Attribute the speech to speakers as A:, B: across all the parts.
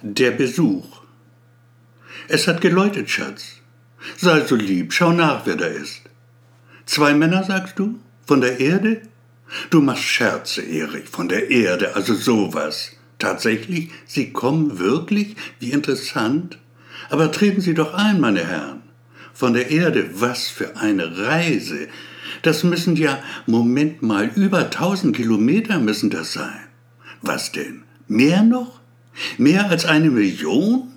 A: Der Besuch. Es hat geläutet, Schatz. Sei so lieb, schau nach, wer da ist. Zwei Männer, sagst du? Von der Erde? Du machst Scherze, Erich, von der Erde, also sowas. Tatsächlich? Sie kommen wirklich? Wie interessant. Aber treten Sie doch ein, meine Herren. Von der Erde, was für eine Reise. Das müssen ja, Moment mal, über tausend Kilometer müssen das sein. Was denn? Mehr noch? Mehr als eine Million?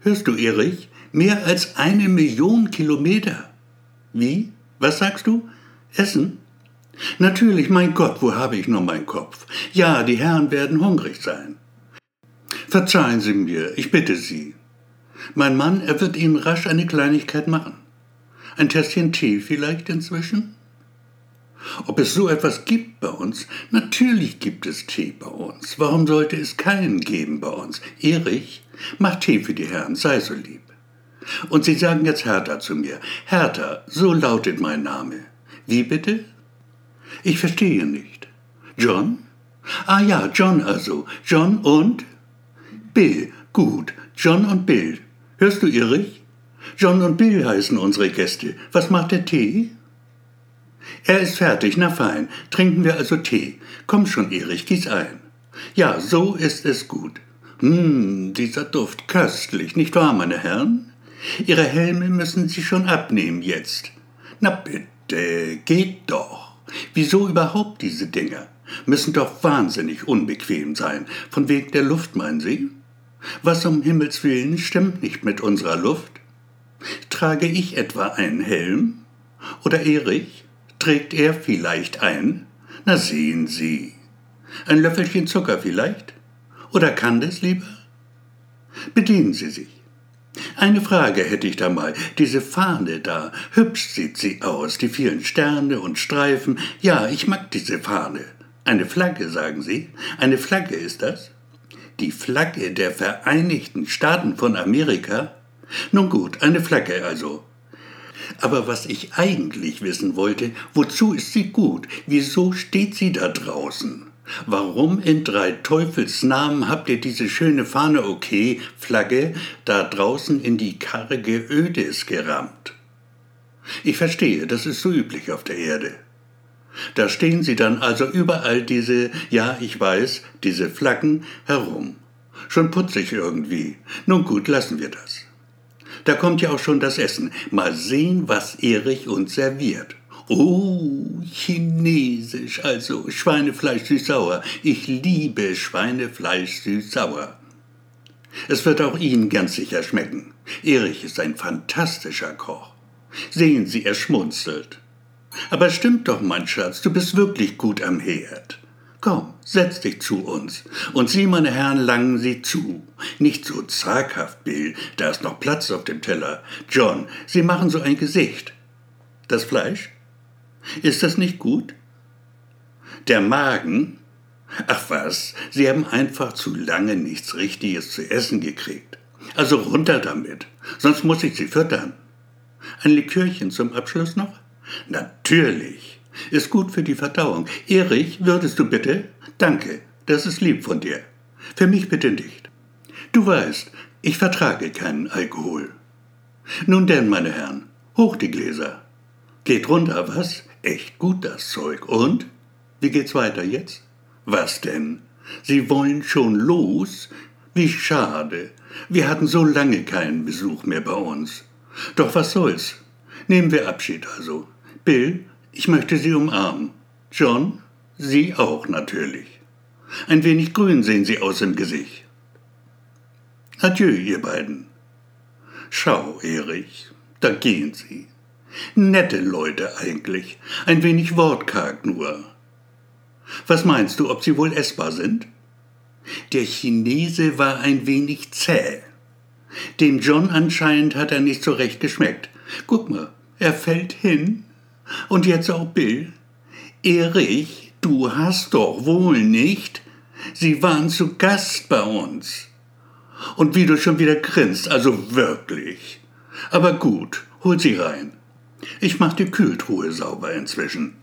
A: Hörst du, Erich? Mehr als eine Million Kilometer. Wie? Was sagst du? Essen? Natürlich, mein Gott, wo habe ich nur meinen Kopf? Ja, die Herren werden hungrig sein. Verzeihen Sie mir, ich bitte Sie. Mein Mann, er wird Ihnen rasch eine Kleinigkeit machen. Ein Tässchen Tee vielleicht inzwischen? Ob es so etwas gibt bei uns? Natürlich gibt es Tee bei uns. Warum sollte es keinen geben bei uns? Erich, mach Tee für die Herren, sei so lieb. Und Sie sagen jetzt Hertha zu mir. Hertha, so lautet mein Name. Wie bitte? Ich verstehe nicht. John? Ah ja, John also. John und? Bill. Gut. John und Bill. Hörst du, Erich? John und Bill heißen unsere Gäste. Was macht der Tee? Er ist fertig, na fein. Trinken wir also Tee. Komm schon, Erich, gieß ein. Ja, so ist es gut. Hm, dieser Duft köstlich, nicht wahr, meine Herren? Ihre Helme müssen Sie schon abnehmen jetzt. Na bitte, geht doch. Wieso überhaupt diese Dinger? Müssen doch wahnsinnig unbequem sein. Von wegen der Luft, meinen Sie? Was um Himmels willen stimmt nicht mit unserer Luft? Trage ich etwa einen Helm? Oder Erich? Trägt er vielleicht ein? Na sehen Sie. Ein Löffelchen Zucker vielleicht? Oder kann das lieber? Bedienen Sie sich. Eine Frage hätte ich da mal. Diese Fahne da, hübsch sieht sie aus, die vielen Sterne und Streifen. Ja, ich mag diese Fahne. Eine Flagge, sagen Sie? Eine Flagge ist das? Die Flagge der Vereinigten Staaten von Amerika? Nun gut, eine Flagge also. Aber was ich eigentlich wissen wollte, wozu ist sie gut? Wieso steht sie da draußen? Warum in drei Teufels Namen habt ihr diese schöne Fahne okay, Flagge, da draußen in die karge Ödes gerammt? Ich verstehe, das ist so üblich auf der Erde. Da stehen sie dann also überall diese, ja, ich weiß, diese Flaggen herum. Schon putzig irgendwie. Nun gut, lassen wir das. Da kommt ja auch schon das Essen. Mal sehen, was Erich uns serviert. Oh, chinesisch, also Schweinefleisch süß-sauer. Ich liebe Schweinefleisch süß-sauer. Es wird auch Ihnen ganz sicher schmecken. Erich ist ein fantastischer Koch. Sehen Sie, er schmunzelt. Aber stimmt doch, mein Schatz, du bist wirklich gut am Herd. Komm, setz dich zu uns. Und Sie, meine Herren, langen Sie zu. Nicht so zaghaft, Bill, da ist noch Platz auf dem Teller. John, Sie machen so ein Gesicht. Das Fleisch? Ist das nicht gut? Der Magen? Ach was, Sie haben einfach zu lange nichts Richtiges zu essen gekriegt. Also runter damit, sonst muss ich Sie füttern. Ein Likörchen zum Abschluss noch? Natürlich. Ist gut für die Verdauung. Erich, würdest du bitte? Danke, das ist lieb von dir. Für mich bitte nicht. Du weißt, ich vertrage keinen Alkohol. Nun denn, meine Herren, hoch die Gläser. Geht runter, was? Echt gut das Zeug. Und? Wie geht's weiter jetzt? Was denn? Sie wollen schon los? Wie schade. Wir hatten so lange keinen Besuch mehr bei uns. Doch was soll's? Nehmen wir Abschied also. Bill, ich möchte Sie umarmen. John, Sie auch natürlich. Ein wenig grün sehen Sie aus im Gesicht. Adieu, ihr beiden. Schau, Erich, da gehen Sie. Nette Leute eigentlich, ein wenig wortkarg nur. Was meinst du, ob sie wohl essbar sind? Der Chinese war ein wenig zäh. Dem John anscheinend hat er nicht so recht geschmeckt. Guck mal, er fällt hin und jetzt auch Bill. Erich, du hast doch wohl nicht. Sie waren zu Gast bei uns. Und wie du schon wieder grinst, also wirklich. Aber gut, hol sie rein. Ich mach die Kühltruhe sauber inzwischen.